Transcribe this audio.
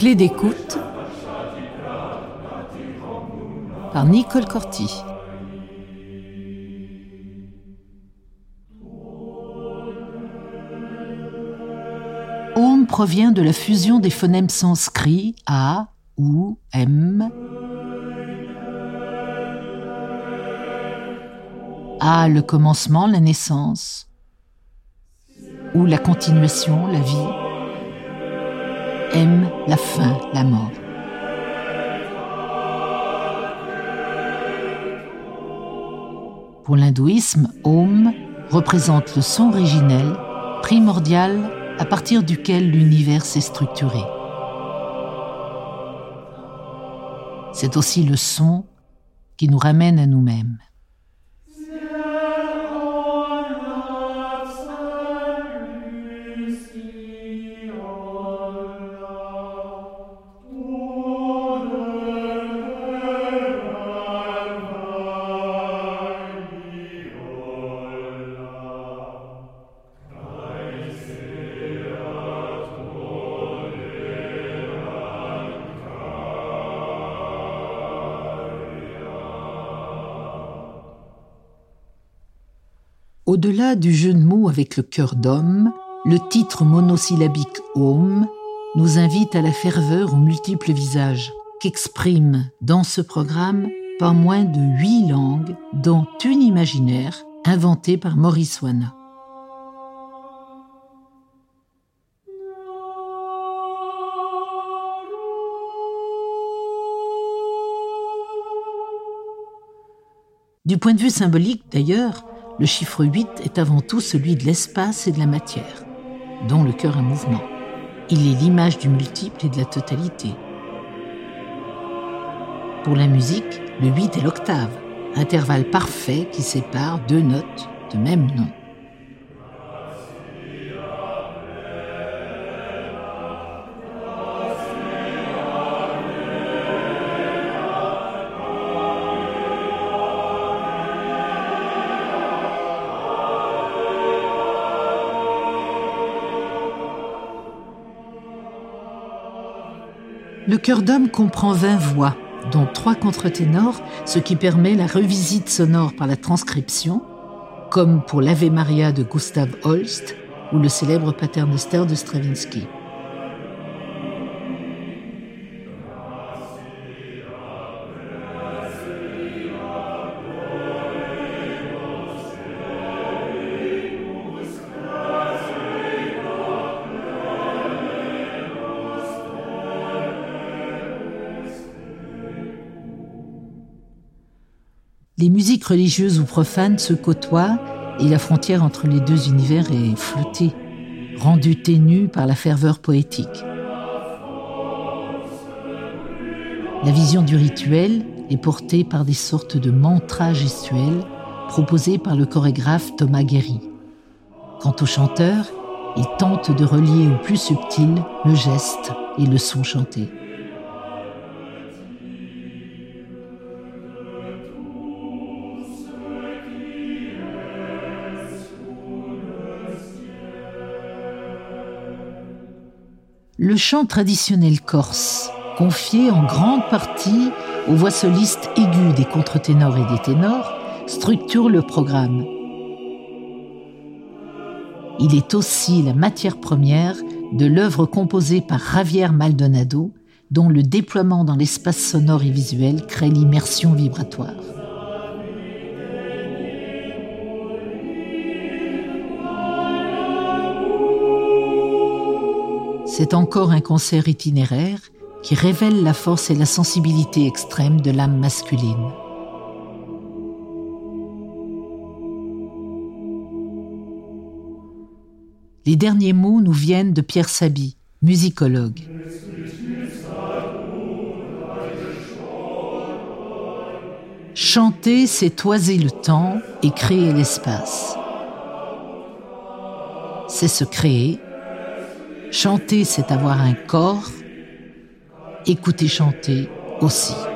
Clé d'écoute par Nicole Corti. Om provient de la fusion des phonèmes sanscrits A, ou, M. A, le commencement, la naissance. Ou la continuation, la vie. M, la fin, la mort. Pour l'hindouisme, Om représente le son originel, primordial, à partir duquel l'univers s'est structuré. C'est aussi le son qui nous ramène à nous-mêmes. Au-delà du jeu de mots avec le cœur d'homme, le titre monosyllabique Om nous invite à la ferveur aux multiples visages qu'exprime dans ce programme pas moins de huit langues, dont une imaginaire inventée par Maurice Wana. Du point de vue symbolique, d'ailleurs, le chiffre 8 est avant tout celui de l'espace et de la matière, dont le cœur est mouvement. Il est l'image du multiple et de la totalité. Pour la musique, le 8 est l'octave, intervalle parfait qui sépare deux notes de même nom. Le chœur d'homme comprend 20 voix, dont trois contre-ténors, ce qui permet la revisite sonore par la transcription, comme pour l'Ave Maria de Gustav Holst ou le célèbre Paternoster de Stravinsky. Les musiques religieuses ou profanes se côtoient et la frontière entre les deux univers est flottée, rendue ténue par la ferveur poétique. La vision du rituel est portée par des sortes de mantras gestuels proposés par le chorégraphe Thomas Guéry. Quant au chanteur, il tente de relier au plus subtil le geste et le son chanté. Le chant traditionnel corse, confié en grande partie aux voix solistes aiguës des contre-ténors et des ténors, structure le programme. Il est aussi la matière première de l'œuvre composée par Javier Maldonado, dont le déploiement dans l'espace sonore et visuel crée l'immersion vibratoire. C'est encore un concert itinéraire qui révèle la force et la sensibilité extrême de l'âme masculine. Les derniers mots nous viennent de Pierre Sabi, musicologue. Chanter, c'est toiser le temps et créer l'espace. C'est se créer Chanter, c'est avoir un corps. Écouter chanter aussi.